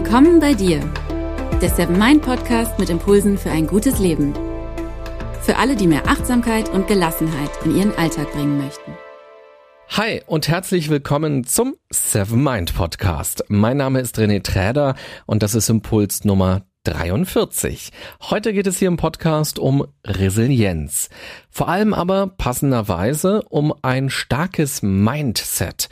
Willkommen bei dir, der Seven Mind Podcast mit Impulsen für ein gutes Leben. Für alle, die mehr Achtsamkeit und Gelassenheit in ihren Alltag bringen möchten. Hi und herzlich willkommen zum Seven Mind Podcast. Mein Name ist René Träder und das ist Impuls Nummer 43. Heute geht es hier im Podcast um Resilienz. Vor allem aber passenderweise um ein starkes Mindset.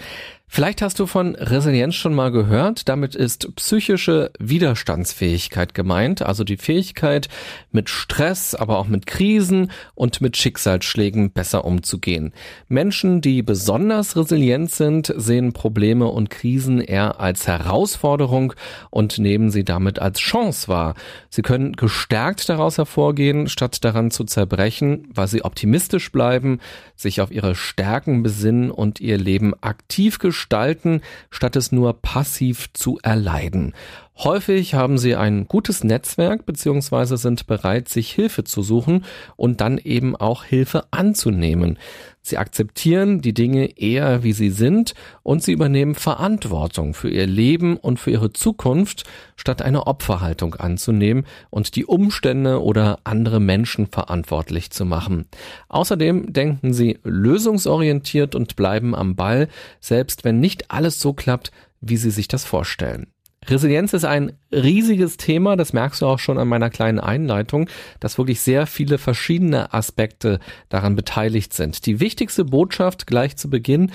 Vielleicht hast du von Resilienz schon mal gehört. Damit ist psychische Widerstandsfähigkeit gemeint, also die Fähigkeit, mit Stress, aber auch mit Krisen und mit Schicksalsschlägen besser umzugehen. Menschen, die besonders resilient sind, sehen Probleme und Krisen eher als Herausforderung und nehmen sie damit als Chance wahr. Sie können gestärkt daraus hervorgehen, statt daran zu zerbrechen, weil sie optimistisch bleiben, sich auf ihre Stärken besinnen und ihr Leben aktiv gestalten gestalten, statt es nur passiv zu erleiden. Häufig haben sie ein gutes Netzwerk bzw. sind bereit, sich Hilfe zu suchen und dann eben auch Hilfe anzunehmen. Sie akzeptieren die Dinge eher, wie sie sind und sie übernehmen Verantwortung für ihr Leben und für ihre Zukunft, statt eine Opferhaltung anzunehmen und die Umstände oder andere Menschen verantwortlich zu machen. Außerdem denken sie lösungsorientiert und bleiben am Ball, selbst wenn nicht alles so klappt, wie sie sich das vorstellen. Resilienz ist ein riesiges Thema, das merkst du auch schon an meiner kleinen Einleitung, dass wirklich sehr viele verschiedene Aspekte daran beteiligt sind. Die wichtigste Botschaft gleich zu Beginn,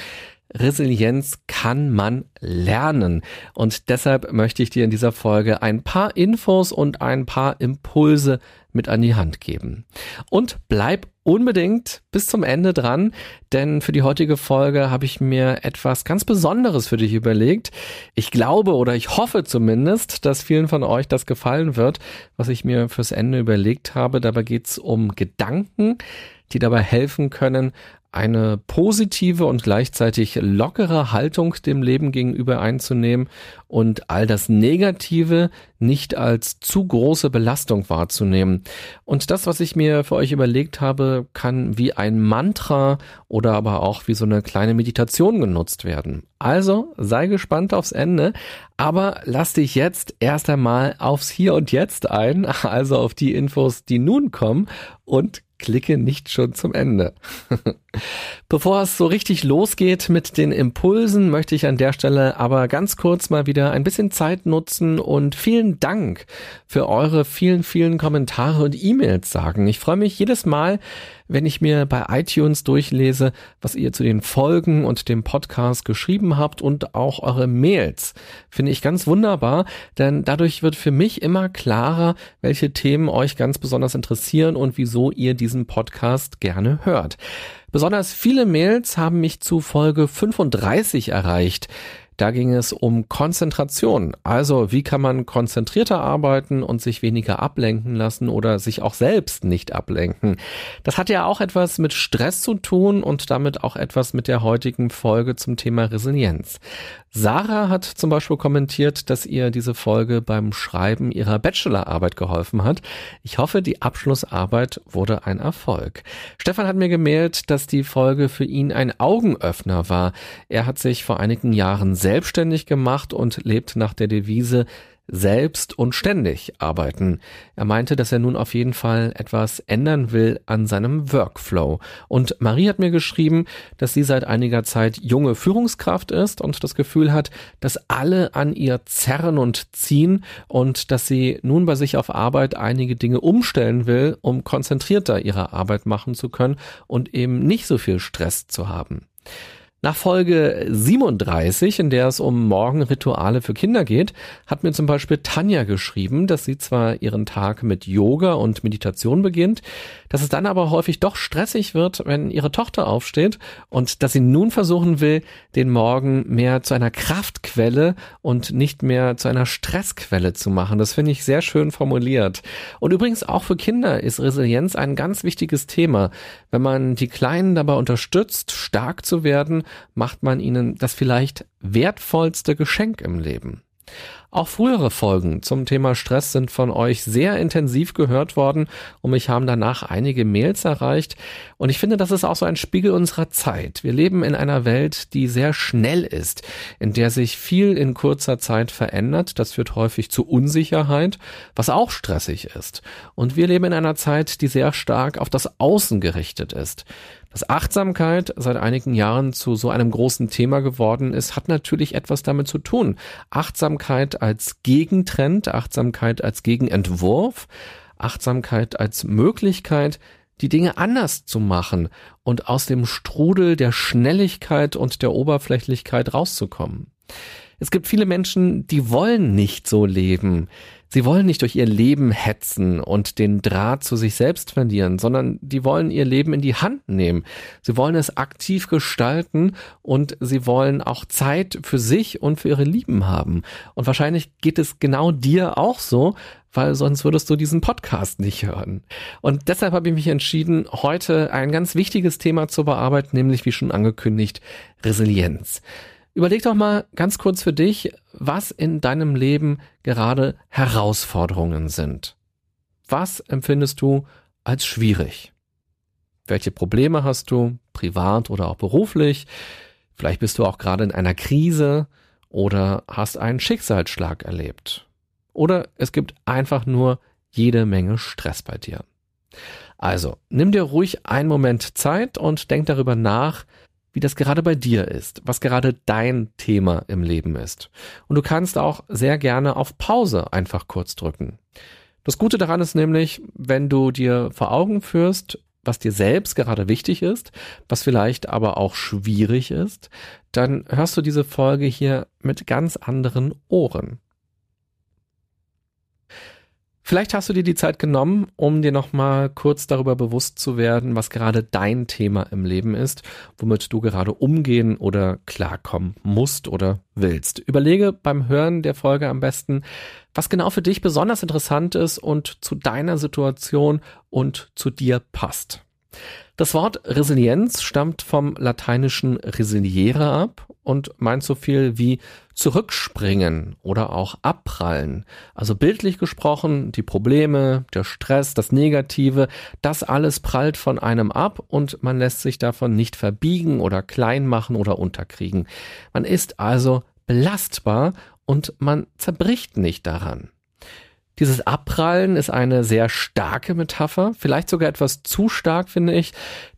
Resilienz kann man lernen. Und deshalb möchte ich dir in dieser Folge ein paar Infos und ein paar Impulse mit an die Hand geben. Und bleib unbedingt bis zum Ende dran, denn für die heutige Folge habe ich mir etwas ganz Besonderes für dich überlegt. Ich glaube oder ich hoffe zumindest, dass vielen von euch das gefallen wird, was ich mir fürs Ende überlegt habe. Dabei geht es um Gedanken, die dabei helfen können, eine positive und gleichzeitig lockere Haltung dem Leben gegenüber einzunehmen und all das Negative nicht als zu große Belastung wahrzunehmen. Und das, was ich mir für euch überlegt habe, kann wie ein Mantra oder aber auch wie so eine kleine Meditation genutzt werden. Also sei gespannt aufs Ende, aber lass dich jetzt erst einmal aufs Hier und Jetzt ein, also auf die Infos, die nun kommen und klicke nicht schon zum Ende. Bevor es so richtig losgeht mit den Impulsen, möchte ich an der Stelle aber ganz kurz mal wieder ein bisschen Zeit nutzen und vielen Dank für eure vielen, vielen Kommentare und E-Mails sagen. Ich freue mich jedes Mal, wenn ich mir bei iTunes durchlese, was ihr zu den Folgen und dem Podcast geschrieben habt und auch eure Mails. Finde ich ganz wunderbar, denn dadurch wird für mich immer klarer, welche Themen euch ganz besonders interessieren und wieso ihr diesen Podcast gerne hört. Besonders viele Mails haben mich zu Folge 35 erreicht. Da ging es um Konzentration. Also wie kann man konzentrierter arbeiten und sich weniger ablenken lassen oder sich auch selbst nicht ablenken. Das hat ja auch etwas mit Stress zu tun und damit auch etwas mit der heutigen Folge zum Thema Resilienz. Sarah hat zum Beispiel kommentiert, dass ihr diese Folge beim Schreiben ihrer Bachelorarbeit geholfen hat. Ich hoffe, die Abschlussarbeit wurde ein Erfolg. Stefan hat mir gemeldet, dass die Folge für ihn ein Augenöffner war. Er hat sich vor einigen Jahren selbstständig gemacht und lebt nach der Devise selbst und ständig arbeiten. Er meinte, dass er nun auf jeden Fall etwas ändern will an seinem Workflow. Und Marie hat mir geschrieben, dass sie seit einiger Zeit junge Führungskraft ist und das Gefühl hat, dass alle an ihr zerren und ziehen und dass sie nun bei sich auf Arbeit einige Dinge umstellen will, um konzentrierter ihre Arbeit machen zu können und eben nicht so viel Stress zu haben. Nach Folge 37, in der es um Morgenrituale für Kinder geht, hat mir zum Beispiel Tanja geschrieben, dass sie zwar ihren Tag mit Yoga und Meditation beginnt, dass es dann aber häufig doch stressig wird, wenn ihre Tochter aufsteht und dass sie nun versuchen will, den Morgen mehr zu einer Kraftquelle und nicht mehr zu einer Stressquelle zu machen. Das finde ich sehr schön formuliert. Und übrigens auch für Kinder ist Resilienz ein ganz wichtiges Thema. Wenn man die Kleinen dabei unterstützt, stark zu werden, macht man ihnen das vielleicht wertvollste Geschenk im Leben. Auch frühere Folgen zum Thema Stress sind von euch sehr intensiv gehört worden und mich haben danach einige Mails erreicht. Und ich finde, das ist auch so ein Spiegel unserer Zeit. Wir leben in einer Welt, die sehr schnell ist, in der sich viel in kurzer Zeit verändert. Das führt häufig zu Unsicherheit, was auch stressig ist. Und wir leben in einer Zeit, die sehr stark auf das Außen gerichtet ist. Dass Achtsamkeit seit einigen Jahren zu so einem großen Thema geworden ist, hat natürlich etwas damit zu tun. Achtsamkeit als Gegentrend, Achtsamkeit als Gegenentwurf, Achtsamkeit als Möglichkeit, die Dinge anders zu machen und aus dem Strudel der Schnelligkeit und der Oberflächlichkeit rauszukommen. Es gibt viele Menschen, die wollen nicht so leben. Sie wollen nicht durch ihr Leben hetzen und den Draht zu sich selbst verlieren, sondern die wollen ihr Leben in die Hand nehmen. Sie wollen es aktiv gestalten und sie wollen auch Zeit für sich und für ihre Lieben haben. Und wahrscheinlich geht es genau dir auch so, weil sonst würdest du diesen Podcast nicht hören. Und deshalb habe ich mich entschieden, heute ein ganz wichtiges Thema zu bearbeiten, nämlich wie schon angekündigt, Resilienz. Überleg doch mal ganz kurz für dich, was in deinem Leben gerade Herausforderungen sind. Was empfindest du als schwierig? Welche Probleme hast du, privat oder auch beruflich? Vielleicht bist du auch gerade in einer Krise oder hast einen Schicksalsschlag erlebt. Oder es gibt einfach nur jede Menge Stress bei dir. Also, nimm dir ruhig einen Moment Zeit und denk darüber nach, wie das gerade bei dir ist, was gerade dein Thema im Leben ist. Und du kannst auch sehr gerne auf Pause einfach kurz drücken. Das Gute daran ist nämlich, wenn du dir vor Augen führst, was dir selbst gerade wichtig ist, was vielleicht aber auch schwierig ist, dann hörst du diese Folge hier mit ganz anderen Ohren. Vielleicht hast du dir die Zeit genommen, um dir nochmal kurz darüber bewusst zu werden, was gerade dein Thema im Leben ist, womit du gerade umgehen oder klarkommen musst oder willst. Überlege beim Hören der Folge am besten, was genau für dich besonders interessant ist und zu deiner Situation und zu dir passt. Das Wort Resilienz stammt vom lateinischen resiliere ab und meint so viel wie zurückspringen oder auch abprallen. Also bildlich gesprochen, die Probleme, der Stress, das Negative, das alles prallt von einem ab und man lässt sich davon nicht verbiegen oder klein machen oder unterkriegen. Man ist also belastbar und man zerbricht nicht daran. Dieses Abprallen ist eine sehr starke Metapher, vielleicht sogar etwas zu stark, finde ich,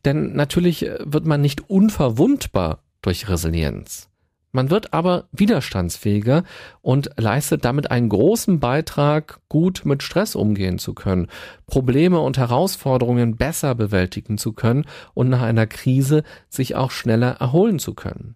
denn natürlich wird man nicht unverwundbar durch Resilienz. Man wird aber widerstandsfähiger und leistet damit einen großen Beitrag, gut mit Stress umgehen zu können, Probleme und Herausforderungen besser bewältigen zu können und nach einer Krise sich auch schneller erholen zu können.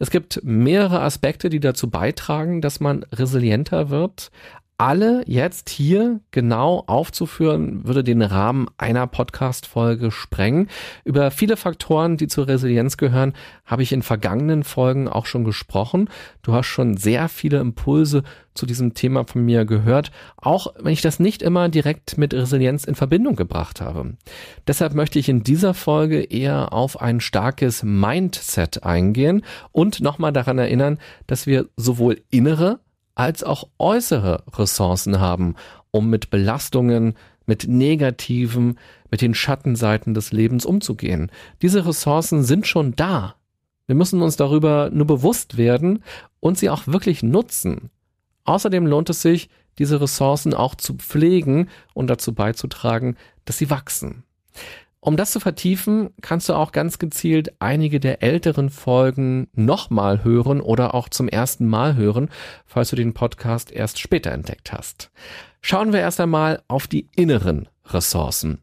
Es gibt mehrere Aspekte, die dazu beitragen, dass man resilienter wird alle jetzt hier genau aufzuführen, würde den Rahmen einer Podcast-Folge sprengen. Über viele Faktoren, die zur Resilienz gehören, habe ich in vergangenen Folgen auch schon gesprochen. Du hast schon sehr viele Impulse zu diesem Thema von mir gehört, auch wenn ich das nicht immer direkt mit Resilienz in Verbindung gebracht habe. Deshalb möchte ich in dieser Folge eher auf ein starkes Mindset eingehen und nochmal daran erinnern, dass wir sowohl innere als auch äußere Ressourcen haben, um mit Belastungen, mit negativen, mit den Schattenseiten des Lebens umzugehen. Diese Ressourcen sind schon da. Wir müssen uns darüber nur bewusst werden und sie auch wirklich nutzen. Außerdem lohnt es sich, diese Ressourcen auch zu pflegen und dazu beizutragen, dass sie wachsen. Um das zu vertiefen, kannst du auch ganz gezielt einige der älteren Folgen nochmal hören oder auch zum ersten Mal hören, falls du den Podcast erst später entdeckt hast. Schauen wir erst einmal auf die inneren Ressourcen.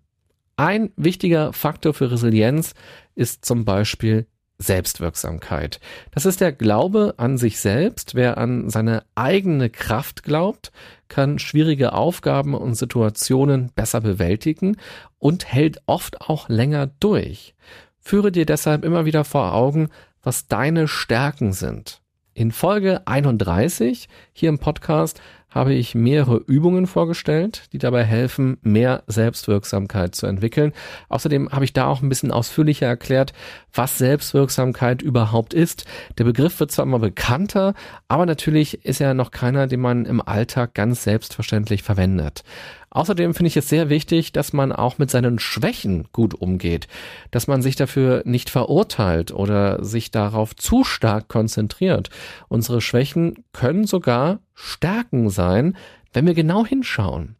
Ein wichtiger Faktor für Resilienz ist zum Beispiel Selbstwirksamkeit. Das ist der Glaube an sich selbst. Wer an seine eigene Kraft glaubt, kann schwierige Aufgaben und Situationen besser bewältigen und hält oft auch länger durch. Führe dir deshalb immer wieder vor Augen, was deine Stärken sind. In Folge 31 hier im Podcast habe ich mehrere Übungen vorgestellt, die dabei helfen, mehr Selbstwirksamkeit zu entwickeln. Außerdem habe ich da auch ein bisschen ausführlicher erklärt, was Selbstwirksamkeit überhaupt ist. Der Begriff wird zwar immer bekannter, aber natürlich ist er noch keiner, den man im Alltag ganz selbstverständlich verwendet. Außerdem finde ich es sehr wichtig, dass man auch mit seinen Schwächen gut umgeht, dass man sich dafür nicht verurteilt oder sich darauf zu stark konzentriert. Unsere Schwächen können sogar Stärken sein, wenn wir genau hinschauen.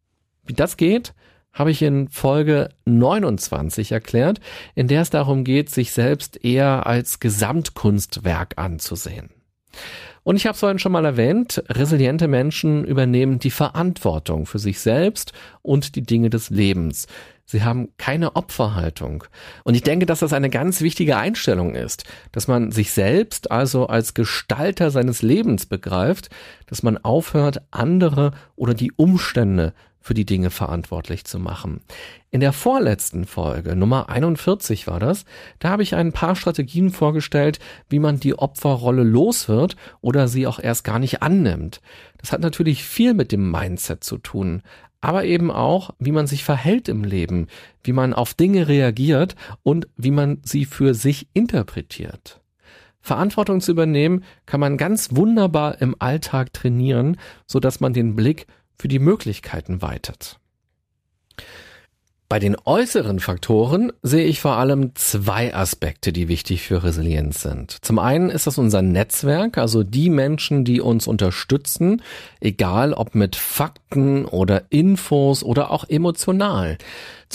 Wie das geht, habe ich in Folge 29 erklärt, in der es darum geht, sich selbst eher als Gesamtkunstwerk anzusehen. Und ich habe es vorhin schon mal erwähnt, resiliente Menschen übernehmen die Verantwortung für sich selbst und die Dinge des Lebens. Sie haben keine Opferhaltung. Und ich denke, dass das eine ganz wichtige Einstellung ist, dass man sich selbst also als Gestalter seines Lebens begreift, dass man aufhört, andere oder die Umstände für die Dinge verantwortlich zu machen. In der vorletzten Folge, Nummer 41 war das, da habe ich ein paar Strategien vorgestellt, wie man die Opferrolle los wird oder sie auch erst gar nicht annimmt. Das hat natürlich viel mit dem Mindset zu tun, aber eben auch, wie man sich verhält im Leben, wie man auf Dinge reagiert und wie man sie für sich interpretiert. Verantwortung zu übernehmen kann man ganz wunderbar im Alltag trainieren, so dass man den Blick für die Möglichkeiten weitet. Bei den äußeren Faktoren sehe ich vor allem zwei Aspekte, die wichtig für Resilienz sind. Zum einen ist das unser Netzwerk, also die Menschen, die uns unterstützen, egal ob mit Fakten oder Infos oder auch emotional.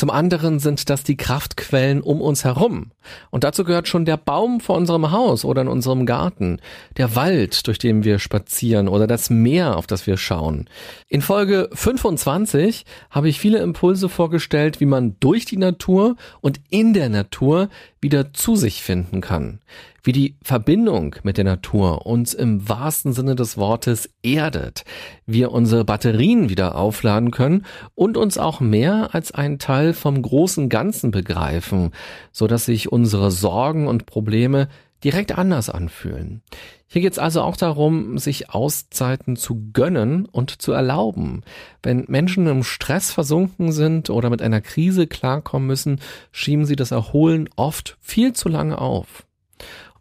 Zum anderen sind das die Kraftquellen um uns herum. Und dazu gehört schon der Baum vor unserem Haus oder in unserem Garten, der Wald, durch den wir spazieren oder das Meer, auf das wir schauen. In Folge 25 habe ich viele Impulse vorgestellt, wie man durch die Natur und in der Natur wieder zu sich finden kann wie die Verbindung mit der Natur uns im wahrsten Sinne des Wortes erdet, wir unsere Batterien wieder aufladen können und uns auch mehr als ein Teil vom großen Ganzen begreifen, so dass sich unsere Sorgen und Probleme direkt anders anfühlen. Hier geht es also auch darum, sich Auszeiten zu gönnen und zu erlauben. Wenn Menschen im Stress versunken sind oder mit einer Krise klarkommen müssen, schieben sie das Erholen oft viel zu lange auf.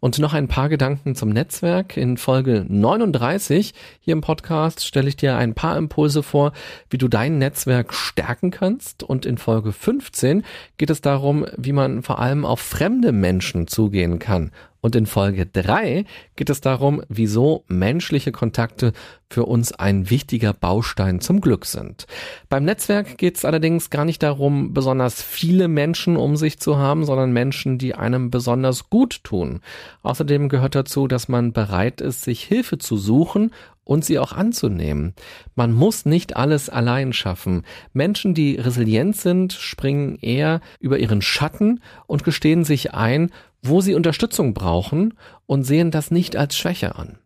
Und noch ein paar Gedanken zum Netzwerk. In Folge 39 hier im Podcast stelle ich dir ein paar Impulse vor, wie du dein Netzwerk stärken kannst. Und in Folge 15 geht es darum, wie man vor allem auf fremde Menschen zugehen kann und in Folge 3 geht es darum, wieso menschliche Kontakte für uns ein wichtiger Baustein zum Glück sind. Beim Netzwerk geht es allerdings gar nicht darum, besonders viele Menschen um sich zu haben, sondern Menschen, die einem besonders gut tun. Außerdem gehört dazu, dass man bereit ist, sich Hilfe zu suchen und sie auch anzunehmen. Man muss nicht alles allein schaffen. Menschen, die resilient sind, springen eher über ihren Schatten und gestehen sich ein, wo sie Unterstützung brauchen und sehen das nicht als Schwäche an.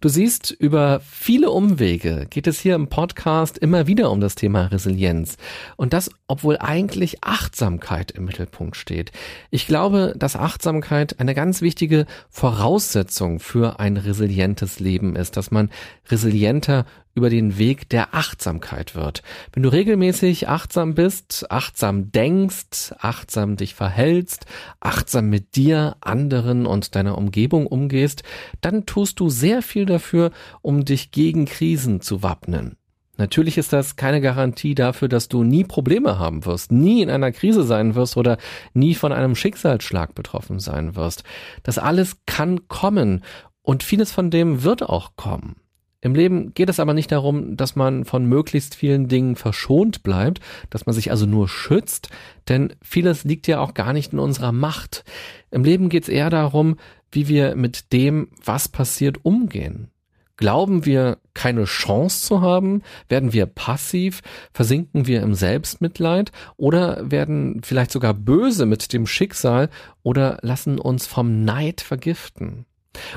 Du siehst, über viele Umwege geht es hier im Podcast immer wieder um das Thema Resilienz. Und das, obwohl eigentlich Achtsamkeit im Mittelpunkt steht. Ich glaube, dass Achtsamkeit eine ganz wichtige Voraussetzung für ein resilientes Leben ist, dass man resilienter über den Weg der Achtsamkeit wird. Wenn du regelmäßig achtsam bist, achtsam denkst, achtsam dich verhältst, achtsam mit dir, anderen und deiner Umgebung umgehst, dann tust du sehr viel dafür, um dich gegen Krisen zu wappnen. Natürlich ist das keine Garantie dafür, dass du nie Probleme haben wirst, nie in einer Krise sein wirst oder nie von einem Schicksalsschlag betroffen sein wirst. Das alles kann kommen und vieles von dem wird auch kommen. Im Leben geht es aber nicht darum, dass man von möglichst vielen Dingen verschont bleibt, dass man sich also nur schützt, denn vieles liegt ja auch gar nicht in unserer Macht. Im Leben geht es eher darum, wie wir mit dem, was passiert, umgehen. Glauben wir, keine Chance zu haben? Werden wir passiv? Versinken wir im Selbstmitleid? Oder werden vielleicht sogar böse mit dem Schicksal oder lassen uns vom Neid vergiften?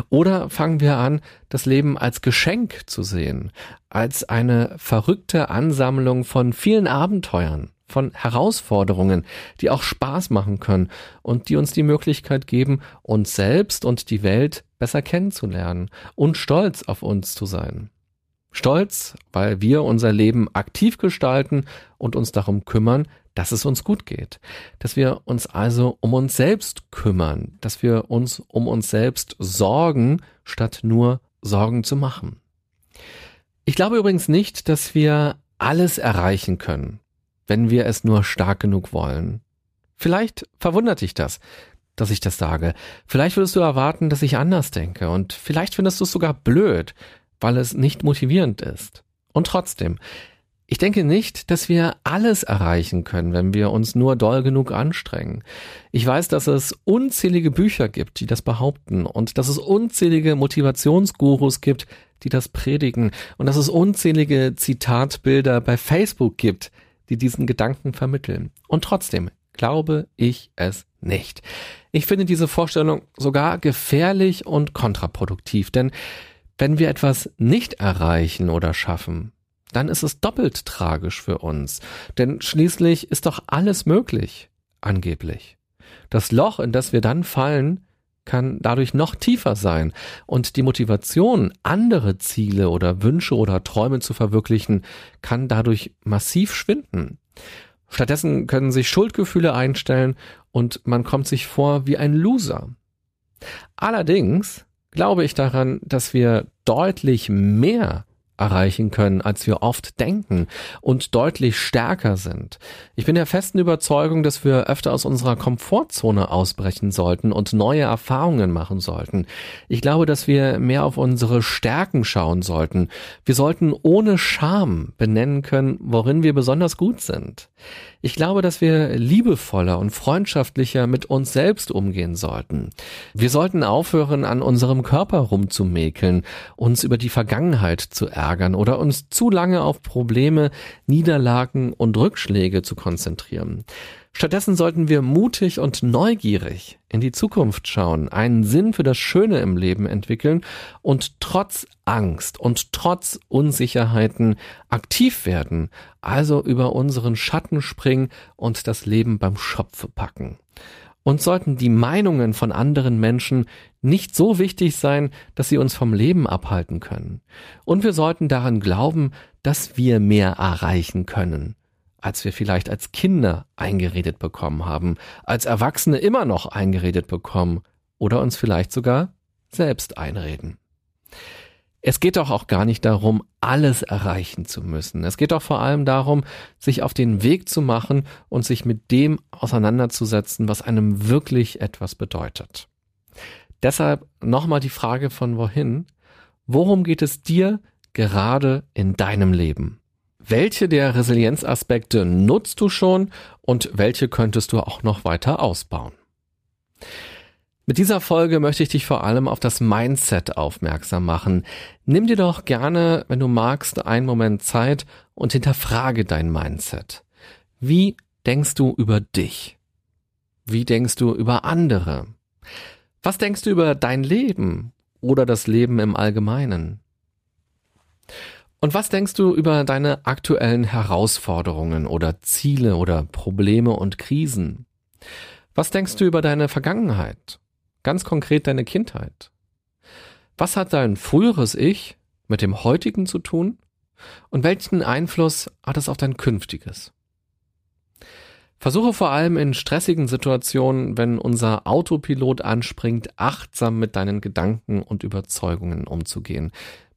Oder fangen wir an, das Leben als Geschenk zu sehen, als eine verrückte Ansammlung von vielen Abenteuern, von Herausforderungen, die auch Spaß machen können und die uns die Möglichkeit geben, uns selbst und die Welt besser kennenzulernen und stolz auf uns zu sein. Stolz, weil wir unser Leben aktiv gestalten und uns darum kümmern, dass es uns gut geht. Dass wir uns also um uns selbst kümmern, dass wir uns um uns selbst sorgen, statt nur Sorgen zu machen. Ich glaube übrigens nicht, dass wir alles erreichen können, wenn wir es nur stark genug wollen. Vielleicht verwundert dich das, dass ich das sage. Vielleicht würdest du erwarten, dass ich anders denke und vielleicht findest du es sogar blöd, weil es nicht motivierend ist. Und trotzdem, ich denke nicht, dass wir alles erreichen können, wenn wir uns nur doll genug anstrengen. Ich weiß, dass es unzählige Bücher gibt, die das behaupten und dass es unzählige Motivationsgurus gibt, die das predigen und dass es unzählige Zitatbilder bei Facebook gibt, die diesen Gedanken vermitteln. Und trotzdem glaube ich es nicht. Ich finde diese Vorstellung sogar gefährlich und kontraproduktiv, denn wenn wir etwas nicht erreichen oder schaffen, dann ist es doppelt tragisch für uns. Denn schließlich ist doch alles möglich, angeblich. Das Loch, in das wir dann fallen, kann dadurch noch tiefer sein und die Motivation, andere Ziele oder Wünsche oder Träume zu verwirklichen, kann dadurch massiv schwinden. Stattdessen können sich Schuldgefühle einstellen und man kommt sich vor wie ein Loser. Allerdings glaube ich daran, dass wir deutlich mehr erreichen können, als wir oft denken und deutlich stärker sind. Ich bin der festen Überzeugung, dass wir öfter aus unserer Komfortzone ausbrechen sollten und neue Erfahrungen machen sollten. Ich glaube, dass wir mehr auf unsere Stärken schauen sollten. Wir sollten ohne Scham benennen können, worin wir besonders gut sind. Ich glaube, dass wir liebevoller und freundschaftlicher mit uns selbst umgehen sollten. Wir sollten aufhören, an unserem Körper rumzumäkeln, uns über die Vergangenheit zu ärgern oder uns zu lange auf Probleme, Niederlagen und Rückschläge zu konzentrieren. Stattdessen sollten wir mutig und neugierig in die Zukunft schauen, einen Sinn für das Schöne im Leben entwickeln und trotz Angst und trotz Unsicherheiten aktiv werden, also über unseren Schatten springen und das Leben beim Schopfe packen. Und sollten die Meinungen von anderen Menschen nicht so wichtig sein, dass sie uns vom Leben abhalten können. Und wir sollten daran glauben, dass wir mehr erreichen können als wir vielleicht als Kinder eingeredet bekommen haben, als Erwachsene immer noch eingeredet bekommen oder uns vielleicht sogar selbst einreden. Es geht doch auch gar nicht darum, alles erreichen zu müssen. Es geht doch vor allem darum, sich auf den Weg zu machen und sich mit dem auseinanderzusetzen, was einem wirklich etwas bedeutet. Deshalb nochmal die Frage von wohin. Worum geht es dir gerade in deinem Leben? Welche der Resilienzaspekte nutzt du schon und welche könntest du auch noch weiter ausbauen? Mit dieser Folge möchte ich dich vor allem auf das Mindset aufmerksam machen. Nimm dir doch gerne, wenn du magst, einen Moment Zeit und hinterfrage dein Mindset. Wie denkst du über dich? Wie denkst du über andere? Was denkst du über dein Leben oder das Leben im Allgemeinen? Und was denkst du über deine aktuellen Herausforderungen oder Ziele oder Probleme und Krisen? Was denkst du über deine Vergangenheit? Ganz konkret deine Kindheit? Was hat dein früheres Ich mit dem heutigen zu tun? Und welchen Einfluss hat es auf dein künftiges? Versuche vor allem in stressigen Situationen, wenn unser Autopilot anspringt, achtsam mit deinen Gedanken und Überzeugungen umzugehen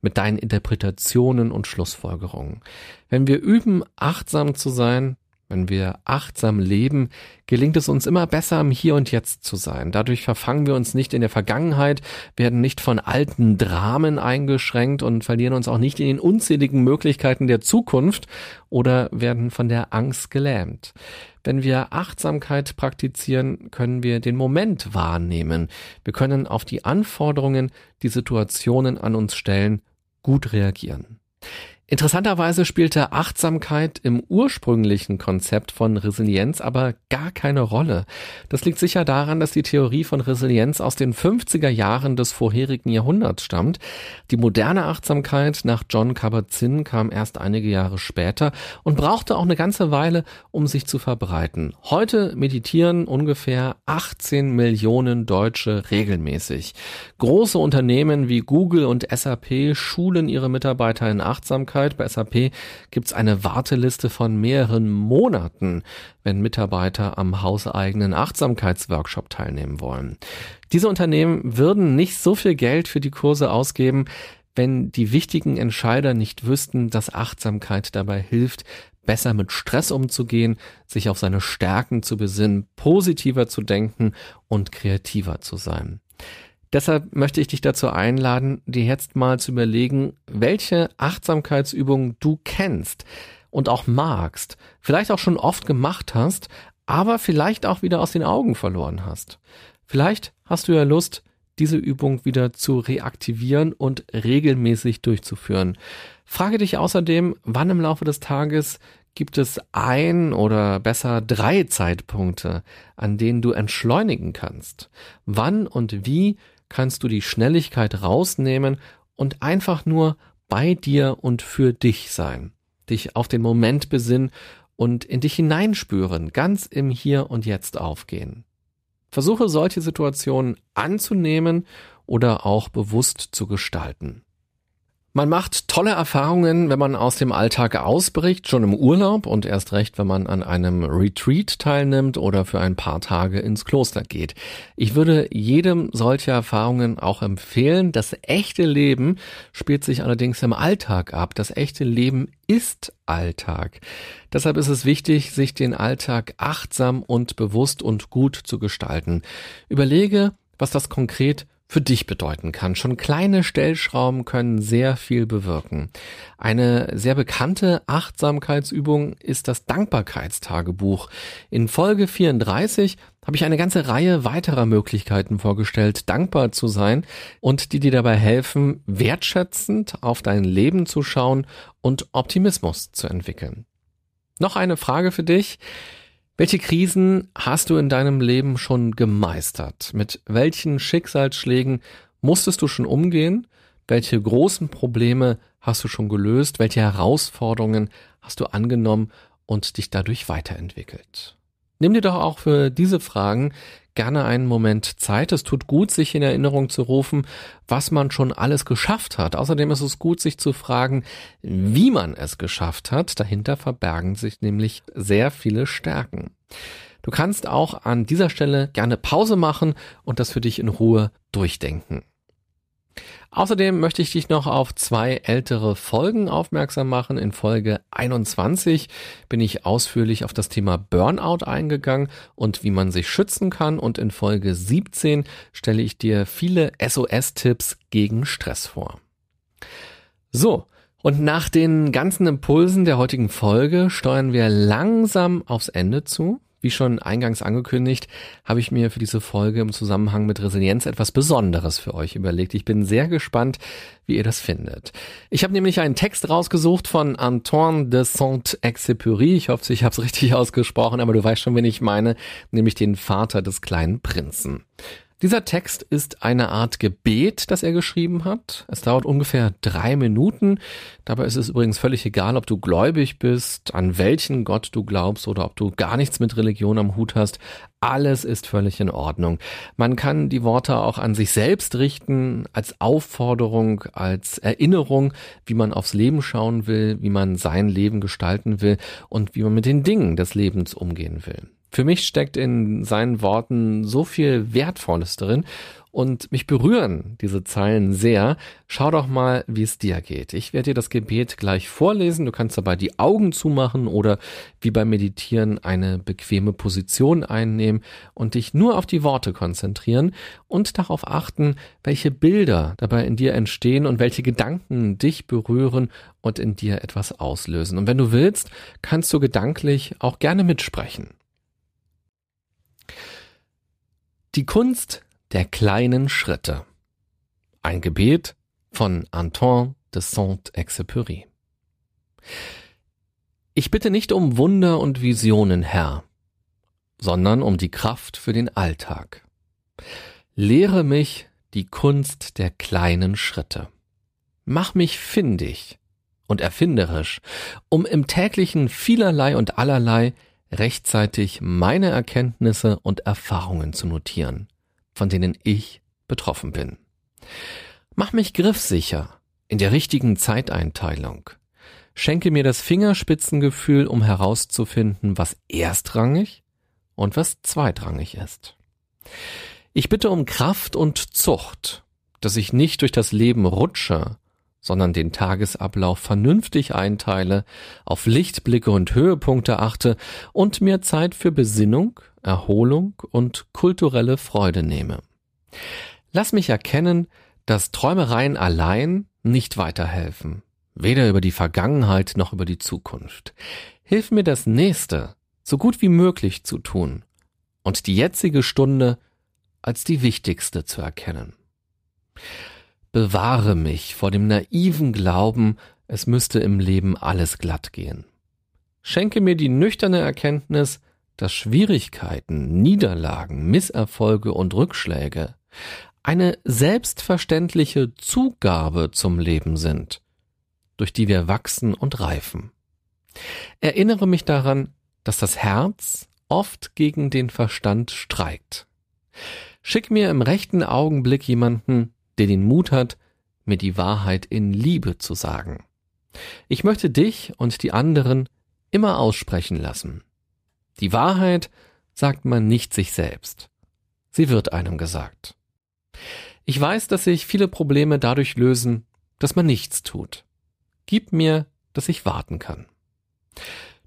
mit deinen Interpretationen und Schlussfolgerungen. Wenn wir üben, achtsam zu sein, wenn wir achtsam leben, gelingt es uns immer besser, im Hier und Jetzt zu sein. Dadurch verfangen wir uns nicht in der Vergangenheit, werden nicht von alten Dramen eingeschränkt und verlieren uns auch nicht in den unzähligen Möglichkeiten der Zukunft oder werden von der Angst gelähmt. Wenn wir Achtsamkeit praktizieren, können wir den Moment wahrnehmen. Wir können auf die Anforderungen, die Situationen an uns stellen, gut reagieren. Interessanterweise spielte Achtsamkeit im ursprünglichen Konzept von Resilienz aber gar keine Rolle. Das liegt sicher daran, dass die Theorie von Resilienz aus den 50er Jahren des vorherigen Jahrhunderts stammt. Die moderne Achtsamkeit nach John Kabat-Zinn kam erst einige Jahre später und brauchte auch eine ganze Weile, um sich zu verbreiten. Heute meditieren ungefähr 18 Millionen Deutsche regelmäßig. Große Unternehmen wie Google und SAP schulen ihre Mitarbeiter in Achtsamkeit Achtsamkeit. Bei SAP gibt es eine Warteliste von mehreren Monaten, wenn Mitarbeiter am hauseigenen Achtsamkeitsworkshop teilnehmen wollen. Diese Unternehmen würden nicht so viel Geld für die Kurse ausgeben, wenn die wichtigen Entscheider nicht wüssten, dass Achtsamkeit dabei hilft, besser mit Stress umzugehen, sich auf seine Stärken zu besinnen, positiver zu denken und kreativer zu sein. Deshalb möchte ich dich dazu einladen, dir jetzt mal zu überlegen, welche Achtsamkeitsübungen du kennst und auch magst, vielleicht auch schon oft gemacht hast, aber vielleicht auch wieder aus den Augen verloren hast. Vielleicht hast du ja Lust, diese Übung wieder zu reaktivieren und regelmäßig durchzuführen. Frage dich außerdem, wann im Laufe des Tages gibt es ein oder besser drei Zeitpunkte, an denen du entschleunigen kannst. Wann und wie kannst du die Schnelligkeit rausnehmen und einfach nur bei dir und für dich sein, dich auf den Moment besinnen und in dich hineinspüren, ganz im Hier und Jetzt aufgehen. Versuche solche Situationen anzunehmen oder auch bewusst zu gestalten. Man macht tolle Erfahrungen, wenn man aus dem Alltag ausbricht, schon im Urlaub und erst recht, wenn man an einem Retreat teilnimmt oder für ein paar Tage ins Kloster geht. Ich würde jedem solche Erfahrungen auch empfehlen. Das echte Leben spielt sich allerdings im Alltag ab. Das echte Leben ist Alltag. Deshalb ist es wichtig, sich den Alltag achtsam und bewusst und gut zu gestalten. Überlege, was das konkret für dich bedeuten kann. Schon kleine Stellschrauben können sehr viel bewirken. Eine sehr bekannte Achtsamkeitsübung ist das Dankbarkeitstagebuch. In Folge 34 habe ich eine ganze Reihe weiterer Möglichkeiten vorgestellt, dankbar zu sein und die dir dabei helfen, wertschätzend auf dein Leben zu schauen und Optimismus zu entwickeln. Noch eine Frage für dich. Welche Krisen hast du in deinem Leben schon gemeistert? Mit welchen Schicksalsschlägen musstest du schon umgehen? Welche großen Probleme hast du schon gelöst? Welche Herausforderungen hast du angenommen und dich dadurch weiterentwickelt? Nimm dir doch auch für diese Fragen gerne einen Moment Zeit. Es tut gut, sich in Erinnerung zu rufen, was man schon alles geschafft hat. Außerdem ist es gut, sich zu fragen, wie man es geschafft hat. Dahinter verbergen sich nämlich sehr viele Stärken. Du kannst auch an dieser Stelle gerne Pause machen und das für dich in Ruhe durchdenken. Außerdem möchte ich dich noch auf zwei ältere Folgen aufmerksam machen. In Folge 21 bin ich ausführlich auf das Thema Burnout eingegangen und wie man sich schützen kann. Und in Folge 17 stelle ich dir viele SOS-Tipps gegen Stress vor. So, und nach den ganzen Impulsen der heutigen Folge steuern wir langsam aufs Ende zu. Wie schon eingangs angekündigt, habe ich mir für diese Folge im Zusammenhang mit Resilienz etwas Besonderes für euch überlegt. Ich bin sehr gespannt, wie ihr das findet. Ich habe nämlich einen Text rausgesucht von Antoine de Saint-Exupéry. Ich hoffe, ich habe es richtig ausgesprochen, aber du weißt schon, wen ich meine, nämlich den Vater des kleinen Prinzen. Dieser Text ist eine Art Gebet, das er geschrieben hat. Es dauert ungefähr drei Minuten. Dabei ist es übrigens völlig egal, ob du gläubig bist, an welchen Gott du glaubst oder ob du gar nichts mit Religion am Hut hast. Alles ist völlig in Ordnung. Man kann die Worte auch an sich selbst richten, als Aufforderung, als Erinnerung, wie man aufs Leben schauen will, wie man sein Leben gestalten will und wie man mit den Dingen des Lebens umgehen will. Für mich steckt in seinen Worten so viel Wertvolles drin und mich berühren diese Zeilen sehr. Schau doch mal, wie es dir geht. Ich werde dir das Gebet gleich vorlesen. Du kannst dabei die Augen zumachen oder wie beim Meditieren eine bequeme Position einnehmen und dich nur auf die Worte konzentrieren und darauf achten, welche Bilder dabei in dir entstehen und welche Gedanken dich berühren und in dir etwas auslösen. Und wenn du willst, kannst du gedanklich auch gerne mitsprechen. Die Kunst der kleinen Schritte. Ein Gebet von Antoine de Saint-Exupéry. Ich bitte nicht um Wunder und Visionen, Herr, sondern um die Kraft für den Alltag. Lehre mich die Kunst der kleinen Schritte. Mach mich findig und erfinderisch, um im täglichen vielerlei und allerlei rechtzeitig meine Erkenntnisse und Erfahrungen zu notieren, von denen ich betroffen bin. Mach mich griffsicher in der richtigen Zeiteinteilung. Schenke mir das Fingerspitzengefühl, um herauszufinden, was erstrangig und was zweitrangig ist. Ich bitte um Kraft und Zucht, dass ich nicht durch das Leben rutsche, sondern den Tagesablauf vernünftig einteile, auf Lichtblicke und Höhepunkte achte und mir Zeit für Besinnung, Erholung und kulturelle Freude nehme. Lass mich erkennen, dass Träumereien allein nicht weiterhelfen, weder über die Vergangenheit noch über die Zukunft. Hilf mir das Nächste so gut wie möglich zu tun und die jetzige Stunde als die wichtigste zu erkennen. Bewahre mich vor dem naiven Glauben, es müsste im Leben alles glatt gehen. Schenke mir die nüchterne Erkenntnis, dass Schwierigkeiten, Niederlagen, Misserfolge und Rückschläge eine selbstverständliche Zugabe zum Leben sind, durch die wir wachsen und reifen. Erinnere mich daran, dass das Herz oft gegen den Verstand streikt. Schick mir im rechten Augenblick jemanden, der den Mut hat, mir die Wahrheit in Liebe zu sagen. Ich möchte dich und die anderen immer aussprechen lassen. Die Wahrheit sagt man nicht sich selbst. Sie wird einem gesagt. Ich weiß, dass sich viele Probleme dadurch lösen, dass man nichts tut. Gib mir, dass ich warten kann.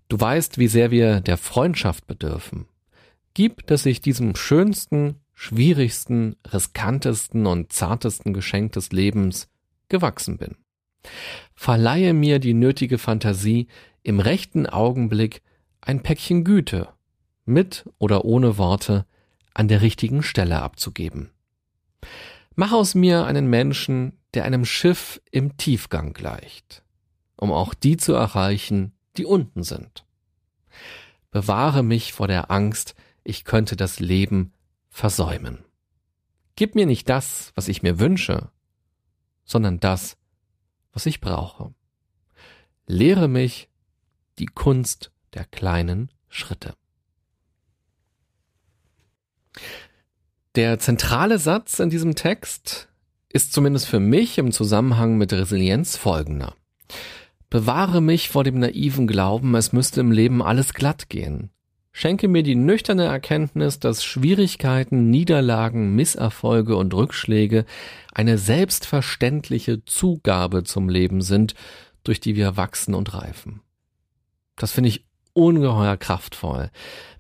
Du weißt, wie sehr wir der Freundschaft bedürfen. Gib, dass ich diesem schönsten, schwierigsten, riskantesten und zartesten Geschenk des Lebens gewachsen bin. Verleihe mir die nötige Fantasie, im rechten Augenblick ein Päckchen Güte, mit oder ohne Worte, an der richtigen Stelle abzugeben. Mach aus mir einen Menschen, der einem Schiff im Tiefgang gleicht, um auch die zu erreichen, die unten sind. Bewahre mich vor der Angst, ich könnte das Leben versäumen. Gib mir nicht das, was ich mir wünsche, sondern das, was ich brauche. Lehre mich die Kunst der kleinen Schritte. Der zentrale Satz in diesem Text ist zumindest für mich im Zusammenhang mit Resilienz folgender. Bewahre mich vor dem naiven Glauben, es müsste im Leben alles glatt gehen. Schenke mir die nüchterne Erkenntnis, dass Schwierigkeiten, Niederlagen, Misserfolge und Rückschläge eine selbstverständliche Zugabe zum Leben sind, durch die wir wachsen und reifen. Das finde ich ungeheuer kraftvoll.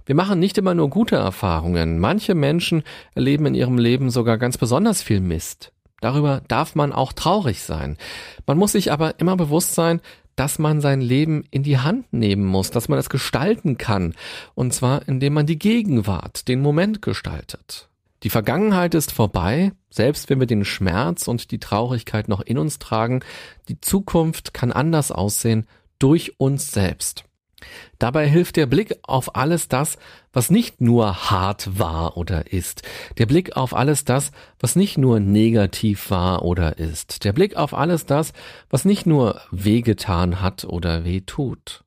Wir machen nicht immer nur gute Erfahrungen. Manche Menschen erleben in ihrem Leben sogar ganz besonders viel Mist. Darüber darf man auch traurig sein. Man muss sich aber immer bewusst sein, dass man sein Leben in die Hand nehmen muss, dass man es gestalten kann. Und zwar, indem man die Gegenwart, den Moment gestaltet. Die Vergangenheit ist vorbei, selbst wenn wir den Schmerz und die Traurigkeit noch in uns tragen. Die Zukunft kann anders aussehen durch uns selbst. Dabei hilft der Blick auf alles das, was nicht nur hart war oder ist. Der Blick auf alles das, was nicht nur negativ war oder ist. Der Blick auf alles das, was nicht nur wehgetan hat oder weh tut.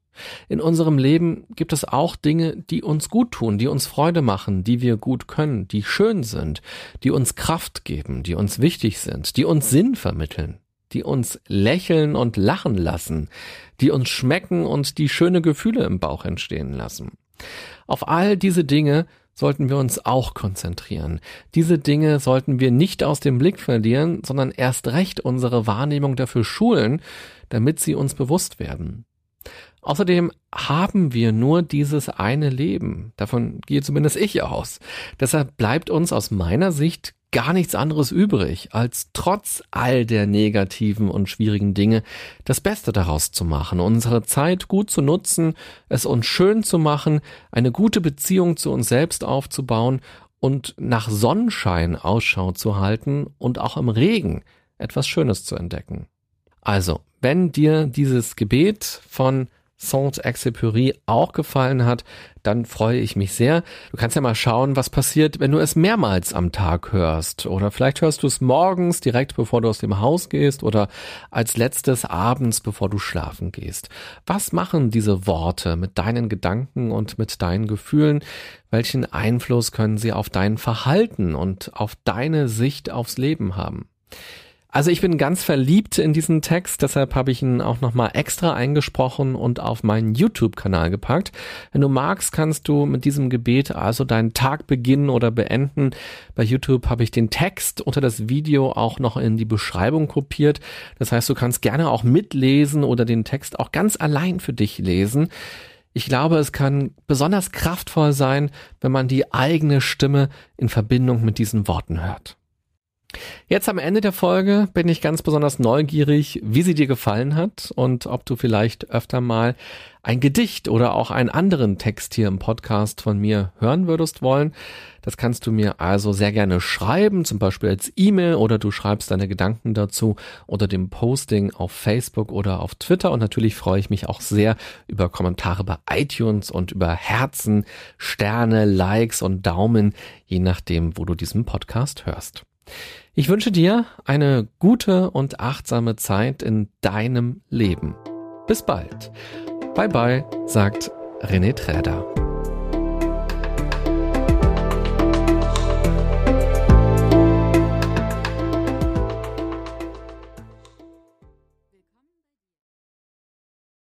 In unserem Leben gibt es auch Dinge, die uns gut tun, die uns Freude machen, die wir gut können, die schön sind, die uns Kraft geben, die uns wichtig sind, die uns Sinn vermitteln die uns lächeln und lachen lassen, die uns schmecken und die schöne Gefühle im Bauch entstehen lassen. Auf all diese Dinge sollten wir uns auch konzentrieren. Diese Dinge sollten wir nicht aus dem Blick verlieren, sondern erst recht unsere Wahrnehmung dafür schulen, damit sie uns bewusst werden. Außerdem haben wir nur dieses eine Leben. Davon gehe zumindest ich aus. Deshalb bleibt uns aus meiner Sicht gar nichts anderes übrig, als trotz all der negativen und schwierigen Dinge das Beste daraus zu machen, unsere Zeit gut zu nutzen, es uns schön zu machen, eine gute Beziehung zu uns selbst aufzubauen und nach Sonnenschein Ausschau zu halten und auch im Regen etwas Schönes zu entdecken. Also, wenn dir dieses Gebet von Saint-Exupéry auch gefallen hat, dann freue ich mich sehr. Du kannst ja mal schauen, was passiert, wenn du es mehrmals am Tag hörst. Oder vielleicht hörst du es morgens direkt bevor du aus dem Haus gehst oder als letztes abends bevor du schlafen gehst. Was machen diese Worte mit deinen Gedanken und mit deinen Gefühlen? Welchen Einfluss können sie auf dein Verhalten und auf deine Sicht aufs Leben haben? Also ich bin ganz verliebt in diesen Text, deshalb habe ich ihn auch nochmal extra eingesprochen und auf meinen YouTube-Kanal gepackt. Wenn du magst, kannst du mit diesem Gebet also deinen Tag beginnen oder beenden. Bei YouTube habe ich den Text unter das Video auch noch in die Beschreibung kopiert. Das heißt, du kannst gerne auch mitlesen oder den Text auch ganz allein für dich lesen. Ich glaube, es kann besonders kraftvoll sein, wenn man die eigene Stimme in Verbindung mit diesen Worten hört. Jetzt am Ende der Folge bin ich ganz besonders neugierig, wie sie dir gefallen hat und ob du vielleicht öfter mal ein Gedicht oder auch einen anderen Text hier im Podcast von mir hören würdest wollen. Das kannst du mir also sehr gerne schreiben, zum Beispiel als E-Mail oder du schreibst deine Gedanken dazu oder dem Posting auf Facebook oder auf Twitter. Und natürlich freue ich mich auch sehr über Kommentare bei iTunes und über Herzen, Sterne, Likes und Daumen, je nachdem, wo du diesen Podcast hörst. Ich wünsche dir eine gute und achtsame Zeit in deinem Leben. Bis bald. Bye bye, sagt René Träder.